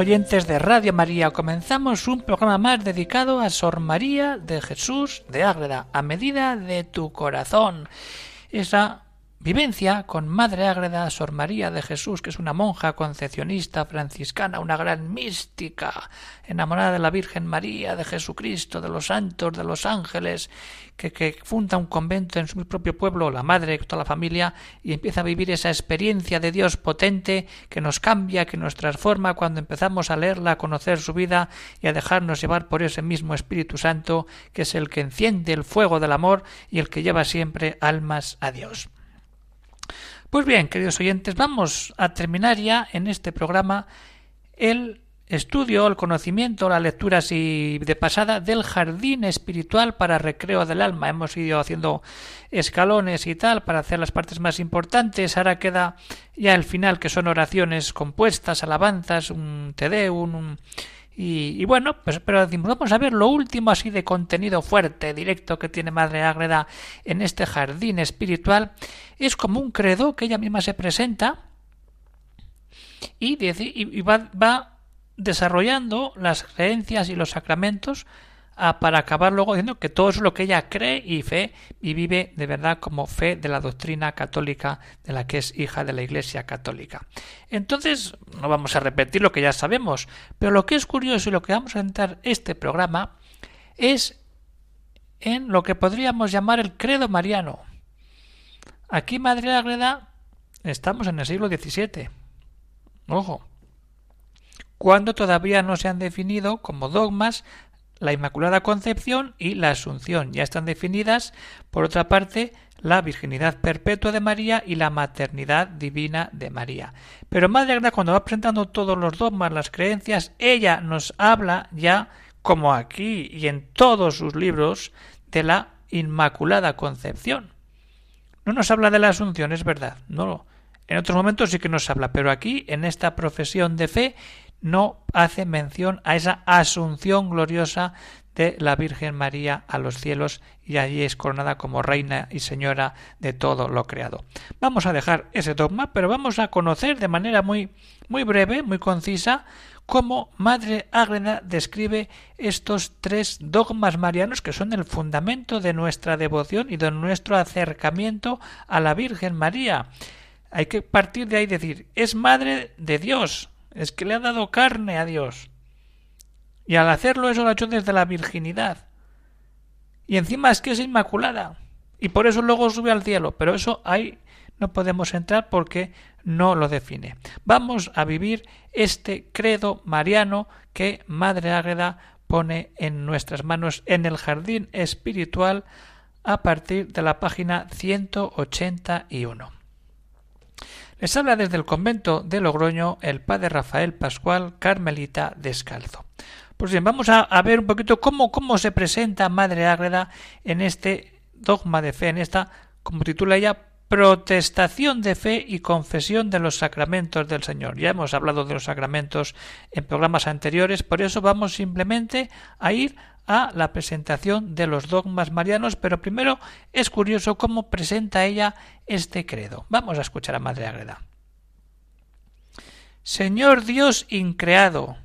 Oyentes de Radio María, comenzamos un programa más dedicado a Sor María de Jesús de Ágreda, a medida de tu corazón. Esa Vivencia con Madre Ágreda Sor María de Jesús, que es una monja concepcionista franciscana, una gran mística, enamorada de la Virgen María, de Jesucristo, de los santos, de los ángeles, que, que funda un convento en su propio pueblo, la madre, toda la familia, y empieza a vivir esa experiencia de Dios potente que nos cambia, que nos transforma cuando empezamos a leerla, a conocer su vida y a dejarnos llevar por ese mismo Espíritu Santo, que es el que enciende el fuego del amor y el que lleva siempre almas a Dios. Pues bien, queridos oyentes, vamos a terminar ya en este programa el estudio, el conocimiento, la lectura así de pasada del jardín espiritual para recreo del alma. Hemos ido haciendo escalones y tal para hacer las partes más importantes. Ahora queda ya el final, que son oraciones compuestas, alabanzas, un te un y, bueno, pues pero decimos, vamos a ver lo último así de contenido fuerte, directo que tiene Madre Ágreda en este jardín espiritual. Es como un credo que ella misma se presenta y, y va, va desarrollando las creencias y los sacramentos para acabar luego diciendo que todo es lo que ella cree y fe y vive de verdad como fe de la doctrina católica de la que es hija de la Iglesia católica. Entonces, no vamos a repetir lo que ya sabemos, pero lo que es curioso y lo que vamos a entrar este programa es en lo que podríamos llamar el credo mariano. Aquí, Madre Agreda, estamos en el siglo XVII. Ojo. Cuando todavía no se han definido como dogmas la Inmaculada Concepción y la Asunción. Ya están definidas, por otra parte, la virginidad perpetua de María y la maternidad divina de María. Pero Madre Agda, cuando va presentando todos los dogmas, las creencias, ella nos habla ya, como aquí y en todos sus libros, de la Inmaculada Concepción. No nos habla de la Asunción, es verdad, no. En otros momentos sí que nos habla, pero aquí, en esta profesión de fe, no hace mención a esa asunción gloriosa de la Virgen María a los cielos y allí es coronada como reina y señora de todo lo creado. Vamos a dejar ese dogma, pero vamos a conocer de manera muy muy breve, muy concisa, cómo Madre Ágreda describe estos tres dogmas marianos que son el fundamento de nuestra devoción y de nuestro acercamiento a la Virgen María. Hay que partir de ahí y decir, es madre de Dios, es que le ha dado carne a Dios. Y al hacerlo eso lo ha hecho desde la virginidad. Y encima es que es inmaculada. Y por eso luego sube al cielo. Pero eso ahí no podemos entrar porque no lo define. Vamos a vivir este credo mariano que Madre Ágreda pone en nuestras manos en el jardín espiritual a partir de la página 181. Les habla desde el convento de Logroño el padre Rafael Pascual Carmelita Descalzo. Pues bien, vamos a, ver un poquito cómo, cómo se presenta Madre Ágreda en este dogma de fe, en esta, como titula ella, protestación de fe y confesión de los sacramentos del Señor. Ya hemos hablado de los sacramentos en programas anteriores, por eso vamos simplemente a ir a la presentación de los dogmas marianos, pero primero es curioso cómo presenta ella este credo. Vamos a escuchar a Madre Agreda. Señor Dios increado,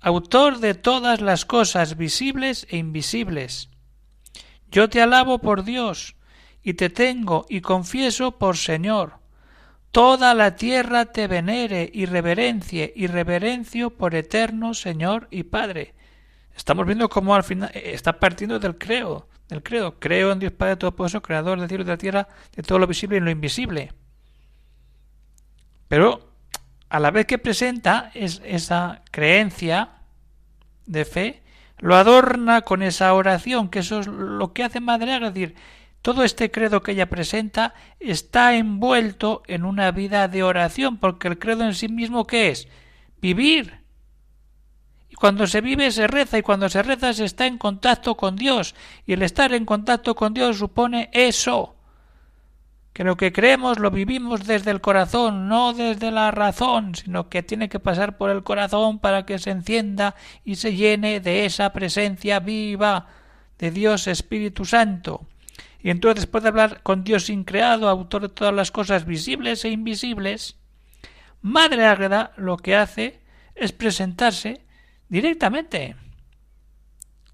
autor de todas las cosas visibles e invisibles, yo te alabo por Dios, y te tengo y confieso por Señor. Toda la tierra te venere y reverencie y reverencio por eterno Señor y Padre Estamos viendo cómo al final eh, está partiendo del creo, del creo. Creo en Dios Padre Todopoderoso, Creador del cielo y de la tierra, de todo lo visible y lo invisible. Pero a la vez que presenta es, esa creencia de fe, lo adorna con esa oración, que eso es lo que hace Madre es decir, todo este credo que ella presenta está envuelto en una vida de oración, porque el credo en sí mismo ¿qué es? Vivir cuando se vive se reza y cuando se reza se está en contacto con Dios y el estar en contacto con Dios supone eso que lo que creemos lo vivimos desde el corazón, no desde la razón, sino que tiene que pasar por el corazón para que se encienda y se llene de esa presencia viva de Dios Espíritu Santo. Y entonces después de hablar con Dios increado, autor de todas las cosas visibles e invisibles, Madre Ágreda lo que hace es presentarse directamente.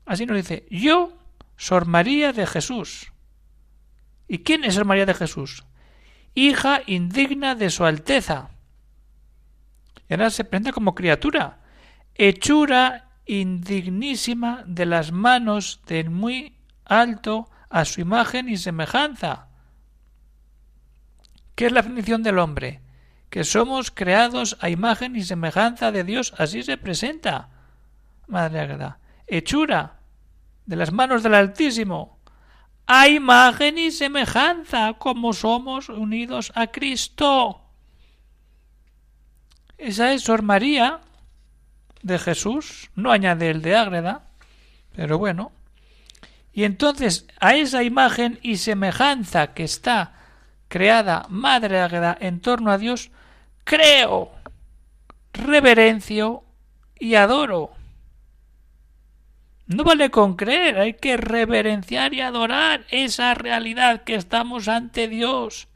Así nos dice, yo, Sor María de Jesús. ¿Y quién es María de Jesús? Hija indigna de su Alteza. Y ahora se presenta como criatura, hechura indignísima de las manos del muy alto a su imagen y semejanza. ¿Qué es la definición del hombre? Que somos creados a imagen y semejanza de Dios, así se presenta. Madre Agreda, hechura de las manos del Altísimo, a imagen y semejanza, como somos unidos a Cristo. Esa es Sor María de Jesús, no añade el de Ágreda, pero bueno, y entonces a esa imagen y semejanza que está creada Madre Águeda en torno a Dios, creo, reverencio y adoro. No vale con creer, hay que reverenciar y adorar esa realidad que estamos ante Dios.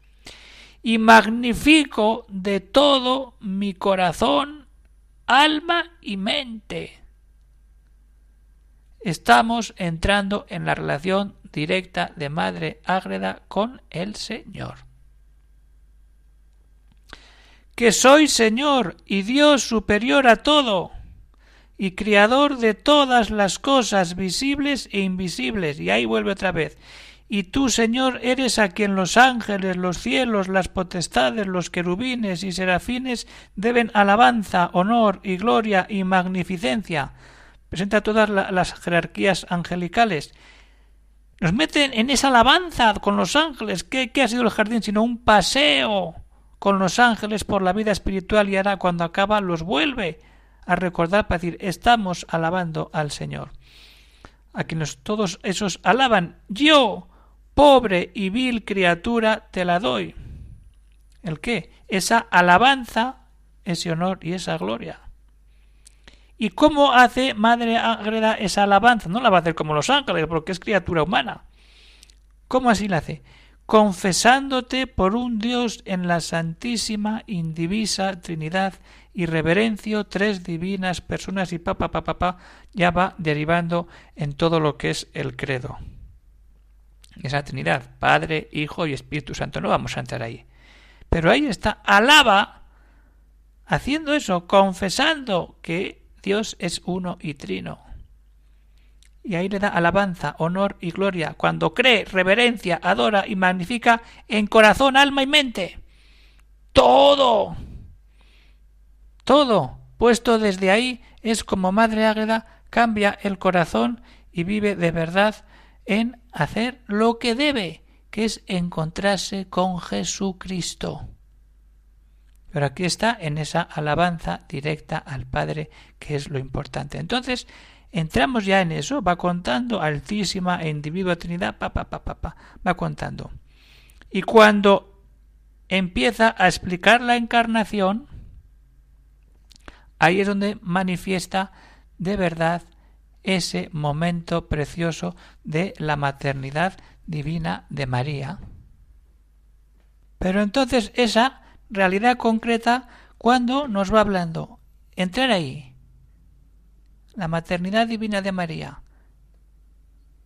Y magnifico de todo mi corazón, alma y mente estamos entrando en la relación directa de Madre Ágreda con el Señor. Que soy Señor y Dios superior a todo, y Criador de todas las cosas visibles e invisibles. Y ahí vuelve otra vez. Y tú, Señor, eres a quien los ángeles, los cielos, las potestades, los querubines y serafines deben alabanza, honor y gloria y magnificencia presenta todas las jerarquías angelicales. Nos meten en esa alabanza con los ángeles. ¿Qué, ¿Qué, ha sido el jardín sino un paseo con los ángeles por la vida espiritual y ahora cuando acaba los vuelve a recordar para decir estamos alabando al Señor. A quienes todos esos alaban, yo, pobre y vil criatura, te la doy. ¿El qué? Esa alabanza, ese honor y esa gloria. ¿Y cómo hace Madre Ágreda esa alabanza? No la va a hacer como los ángeles, porque es criatura humana. ¿Cómo así la hace? Confesándote por un Dios en la Santísima, Indivisa Trinidad y reverencio tres divinas personas y papá, papá, papá, ya va derivando en todo lo que es el credo. Esa Trinidad, Padre, Hijo y Espíritu Santo. No vamos a entrar ahí. Pero ahí está, alaba, haciendo eso, confesando que Dios es uno y trino. Y ahí le da alabanza, honor y gloria, cuando cree, reverencia, adora y magnifica en corazón, alma y mente. Todo. Todo, puesto desde ahí, es como Madre Águeda, cambia el corazón y vive de verdad en hacer lo que debe, que es encontrarse con Jesucristo. Pero aquí está en esa alabanza directa al Padre, que es lo importante. Entonces, entramos ya en eso, va contando altísima e individua Trinidad, pa, va contando. Y cuando empieza a explicar la encarnación, ahí es donde manifiesta de verdad ese momento precioso de la maternidad divina de María. Pero entonces esa realidad concreta cuando nos va hablando. Entrar ahí. La maternidad divina de María.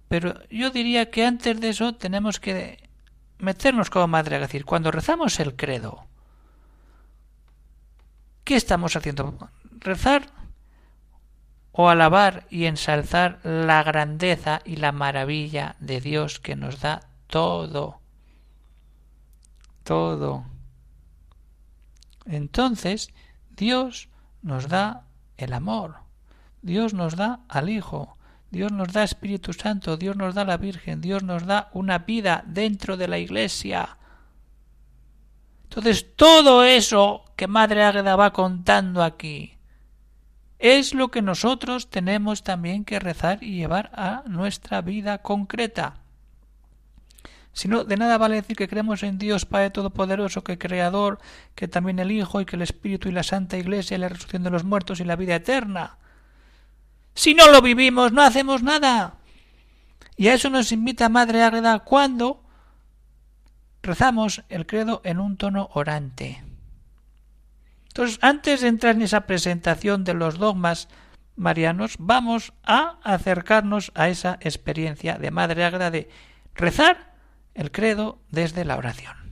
Pero yo diría que antes de eso tenemos que meternos como madre, es decir, cuando rezamos el credo, ¿qué estamos haciendo? ¿Rezar o alabar y ensalzar la grandeza y la maravilla de Dios que nos da todo? Todo entonces Dios nos da el amor, Dios nos da al Hijo, Dios nos da Espíritu Santo, Dios nos da la Virgen, Dios nos da una vida dentro de la Iglesia. Entonces todo eso que Madre Águeda va contando aquí, es lo que nosotros tenemos también que rezar y llevar a nuestra vida concreta. Si no, de nada vale decir que creemos en Dios Padre Todopoderoso, que Creador, que también el Hijo y que el Espíritu y la Santa Iglesia y la resurrección de los muertos y la vida eterna. Si no lo vivimos, no hacemos nada. Y a eso nos invita Madre Ágreda cuando rezamos el credo en un tono orante. Entonces, antes de entrar en esa presentación de los dogmas marianos, vamos a acercarnos a esa experiencia de Madre Ágreda de rezar el credo desde la oración.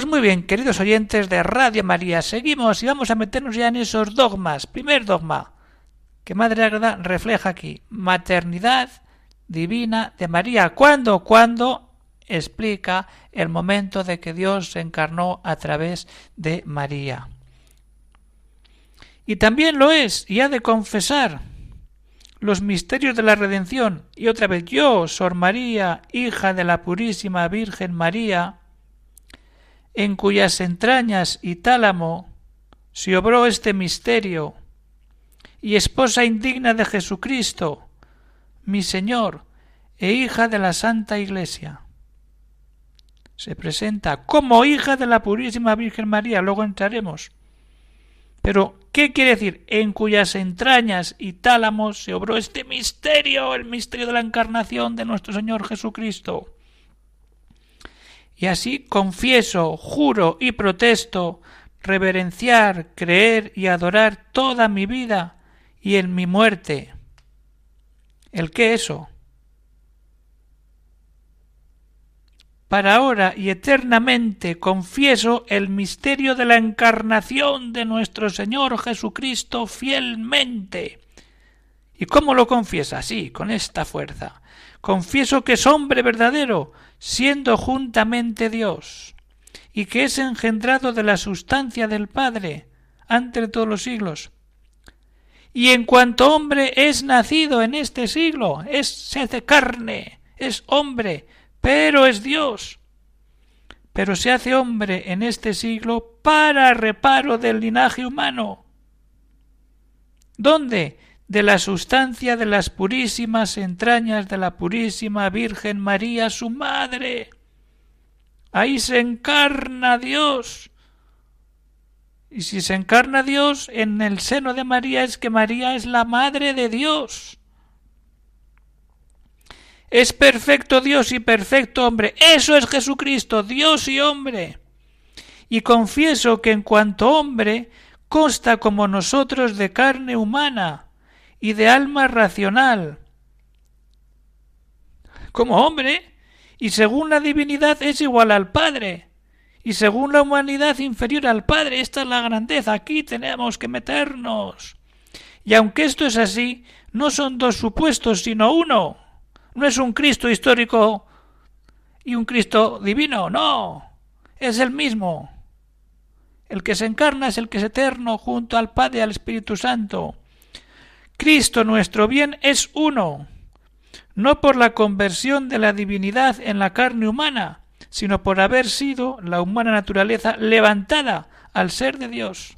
Pues muy bien, queridos oyentes de Radio María, seguimos y vamos a meternos ya en esos dogmas. Primer dogma que Madre Agreda refleja aquí, maternidad divina de María. ¿Cuándo? Cuando explica el momento de que Dios se encarnó a través de María. Y también lo es, y ha de confesar los misterios de la redención. Y otra vez yo, Sor María, hija de la Purísima Virgen María, en cuyas entrañas y tálamo se obró este misterio, y esposa indigna de Jesucristo, mi Señor, e hija de la Santa Iglesia. Se presenta como hija de la Purísima Virgen María, luego entraremos. Pero, ¿qué quiere decir? En cuyas entrañas y tálamos se obró este misterio, el misterio de la encarnación de nuestro Señor Jesucristo. Y así confieso, juro y protesto reverenciar, creer y adorar toda mi vida y en mi muerte. ¿El qué eso? Para ahora y eternamente confieso el misterio de la encarnación de nuestro Señor Jesucristo fielmente. ¿Y cómo lo confiesa? Así, con esta fuerza. Confieso que es hombre verdadero, siendo juntamente Dios, y que es engendrado de la sustancia del Padre, ante todos los siglos. Y en cuanto hombre es nacido en este siglo, es se hace carne, es hombre, pero es Dios. Pero se hace hombre en este siglo para reparo del linaje humano. ¿Dónde? De la sustancia de las purísimas entrañas de la purísima Virgen María, su madre. Ahí se encarna Dios. Y si se encarna Dios en el seno de María es que María es la madre de Dios. Es perfecto Dios y perfecto hombre. Eso es Jesucristo, Dios y hombre. Y confieso que en cuanto hombre consta como nosotros de carne humana y de alma racional. Como hombre, y según la divinidad es igual al Padre, y según la humanidad inferior al Padre. Esta es la grandeza. Aquí tenemos que meternos. Y aunque esto es así, no son dos supuestos, sino uno. No es un Cristo histórico y un Cristo divino, no. Es el mismo. El que se encarna es el que es eterno junto al Padre y al Espíritu Santo. Cristo nuestro bien es uno, no por la conversión de la divinidad en la carne humana, sino por haber sido la humana naturaleza levantada al ser de Dios.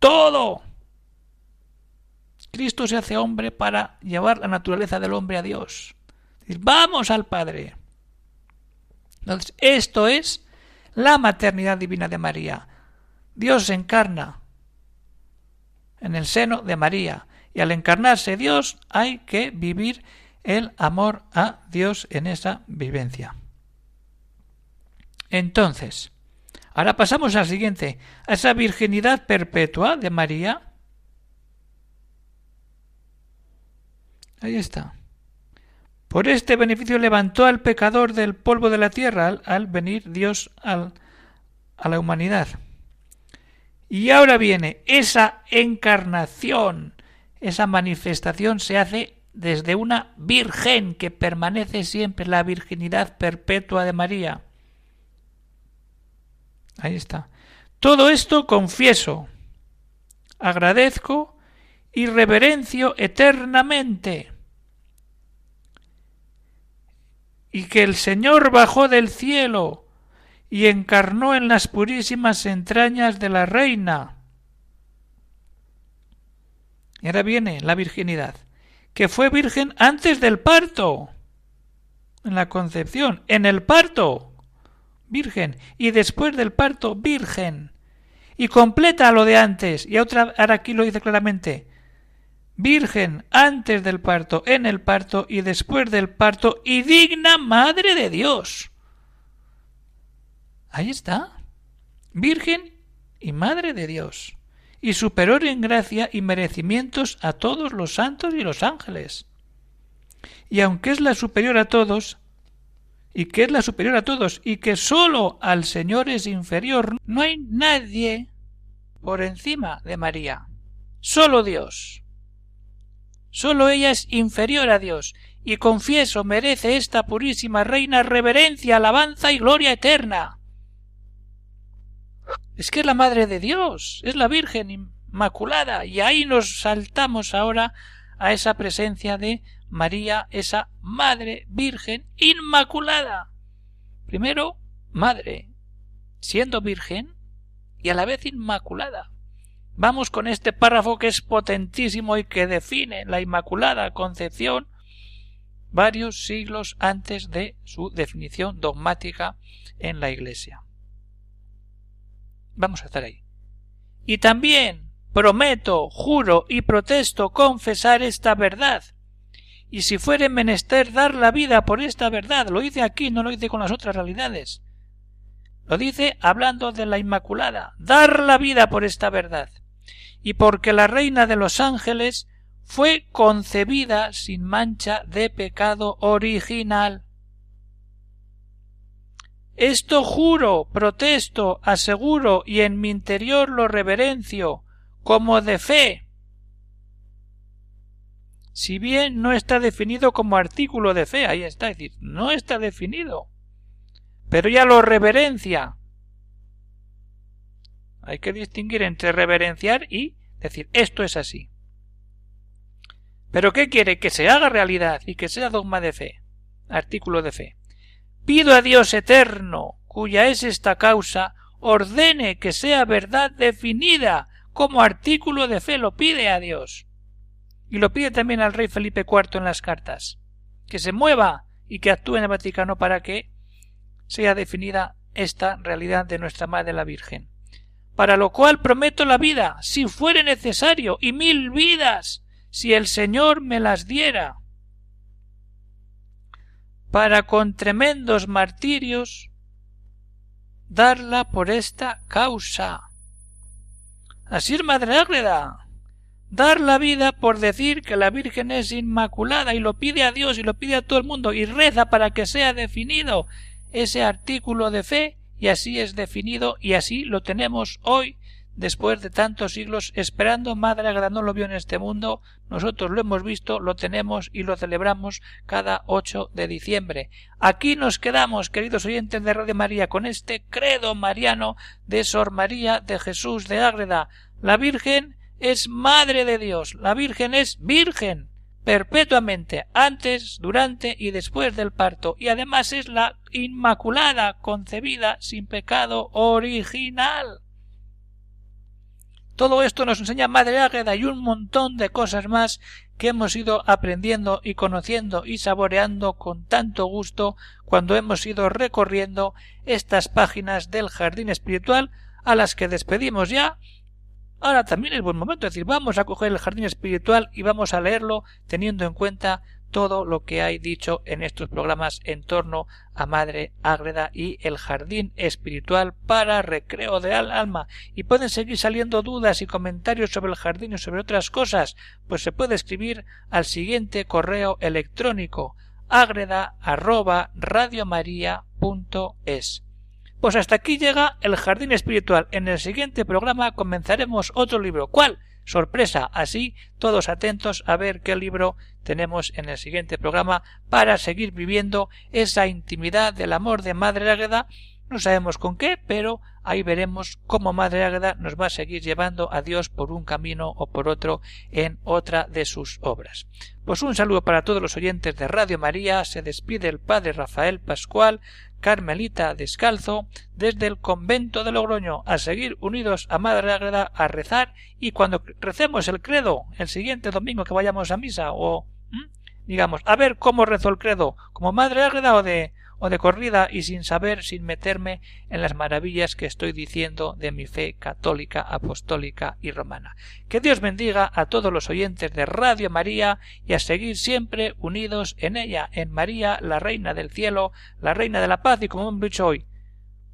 Todo. Cristo se hace hombre para llevar la naturaleza del hombre a Dios. Vamos al Padre. Entonces, esto es la maternidad divina de María. Dios se encarna en el seno de María. Y al encarnarse Dios hay que vivir el amor a Dios en esa vivencia. Entonces, ahora pasamos al siguiente, a esa virginidad perpetua de María. Ahí está. Por este beneficio levantó al pecador del polvo de la tierra al, venir Dios al, a la humanidad. Y ahora viene esa encarnación, esa manifestación se hace desde una virgen que permanece siempre la virginidad perpetua de María. Ahí está. Todo esto confieso, agradezco y reverencio eternamente y que el Señor bajó del cielo y encarnó en las purísimas entrañas de la reina. Y ahora viene la virginidad, que fue virgen antes del parto, en la concepción, en el parto, virgen, y después del parto, virgen. Y completa lo de antes, y otra, ahora aquí lo dice claramente, virgen antes del parto, en el parto y después del parto, y digna madre de Dios. Ahí está. Virgen y madre de Dios, y superior en gracia y merecimientos a todos los santos y los ángeles. Y aunque es la superior a todos, y que es la superior a todos, y que sólo al Señor es inferior, no hay nadie por encima de María. Sólo Dios. Sólo ella es inferior a Dios, y confieso merece esta purísima reina reverencia, alabanza y gloria eterna. Es que es la Madre de Dios, es la Virgen Inmaculada, y ahí nos saltamos ahora a esa presencia de María, esa Madre Virgen Inmaculada. Primero, Madre, siendo Virgen y a la vez Inmaculada. Vamos con este párrafo que es potentísimo y que define la Inmaculada Concepción varios siglos antes de su definición dogmática en la Iglesia. Vamos a estar ahí. Y también prometo, juro y protesto confesar esta verdad. Y si fuere menester dar la vida por esta verdad, lo dice aquí, no lo dice con las otras realidades. Lo dice hablando de la Inmaculada, dar la vida por esta verdad. Y porque la Reina de los Ángeles fue concebida sin mancha de pecado original. Esto juro, protesto, aseguro y en mi interior lo reverencio, como de fe. Si bien no está definido como artículo de fe, ahí está, es decir, no está definido, pero ya lo reverencia. Hay que distinguir entre reverenciar y decir esto es así. ¿Pero qué quiere? Que se haga realidad y que sea dogma de fe, artículo de fe. Pido a Dios eterno, cuya es esta causa, ordene que sea verdad definida como artículo de fe, lo pide a Dios. Y lo pide también al rey Felipe IV en las cartas, que se mueva y que actúe en el Vaticano para que sea definida esta realidad de nuestra Madre la Virgen. Para lo cual prometo la vida, si fuere necesario, y mil vidas, si el Señor me las diera, para con tremendos martirios darla por esta causa. Así es Madre Ágreda. Dar la vida por decir que la Virgen es inmaculada y lo pide a Dios y lo pide a todo el mundo y reza para que sea definido ese artículo de fe y así es definido y así lo tenemos hoy después de tantos siglos esperando Madre no lo vio en este mundo, nosotros lo hemos visto, lo tenemos y lo celebramos cada 8 de diciembre. Aquí nos quedamos, queridos oyentes de Radio María, con este credo mariano de Sor María de Jesús de Ágreda. La Virgen es Madre de Dios, la Virgen es Virgen perpetuamente, antes, durante y después del parto, y además es la Inmaculada, concebida sin pecado original. Todo esto nos enseña Madre Águeda y un montón de cosas más que hemos ido aprendiendo y conociendo y saboreando con tanto gusto cuando hemos ido recorriendo estas páginas del jardín espiritual a las que despedimos ya. Ahora también es buen momento, es decir, vamos a coger el jardín espiritual y vamos a leerlo teniendo en cuenta todo lo que hay dicho en estos programas en torno a Madre Ágreda y el jardín espiritual para recreo de alma. Y pueden seguir saliendo dudas y comentarios sobre el jardín y sobre otras cosas, pues se puede escribir al siguiente correo electrónico agreda arroba es Pues hasta aquí llega el jardín espiritual. En el siguiente programa comenzaremos otro libro. ¿Cuál? Sorpresa. Así, todos atentos a ver qué libro tenemos en el siguiente programa para seguir viviendo esa intimidad del amor de Madre Águeda. No sabemos con qué, pero ahí veremos cómo Madre Águeda nos va a seguir llevando a Dios por un camino o por otro en otra de sus obras. Pues un saludo para todos los oyentes de Radio María. Se despide el Padre Rafael Pascual Carmelita Descalzo desde el convento de Logroño a seguir unidos a Madre Ágreda a rezar y cuando recemos el credo el siguiente domingo que vayamos a misa o digamos a ver cómo rezo el credo como Madre Ágreda o de o de corrida y sin saber, sin meterme en las maravillas que estoy diciendo de mi fe católica, apostólica y romana. Que Dios bendiga a todos los oyentes de Radio María y a seguir siempre unidos en ella, en María, la Reina del Cielo, la Reina de la Paz y como hemos dicho hoy,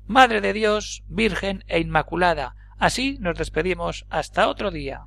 Madre de Dios, Virgen e Inmaculada. Así nos despedimos hasta otro día.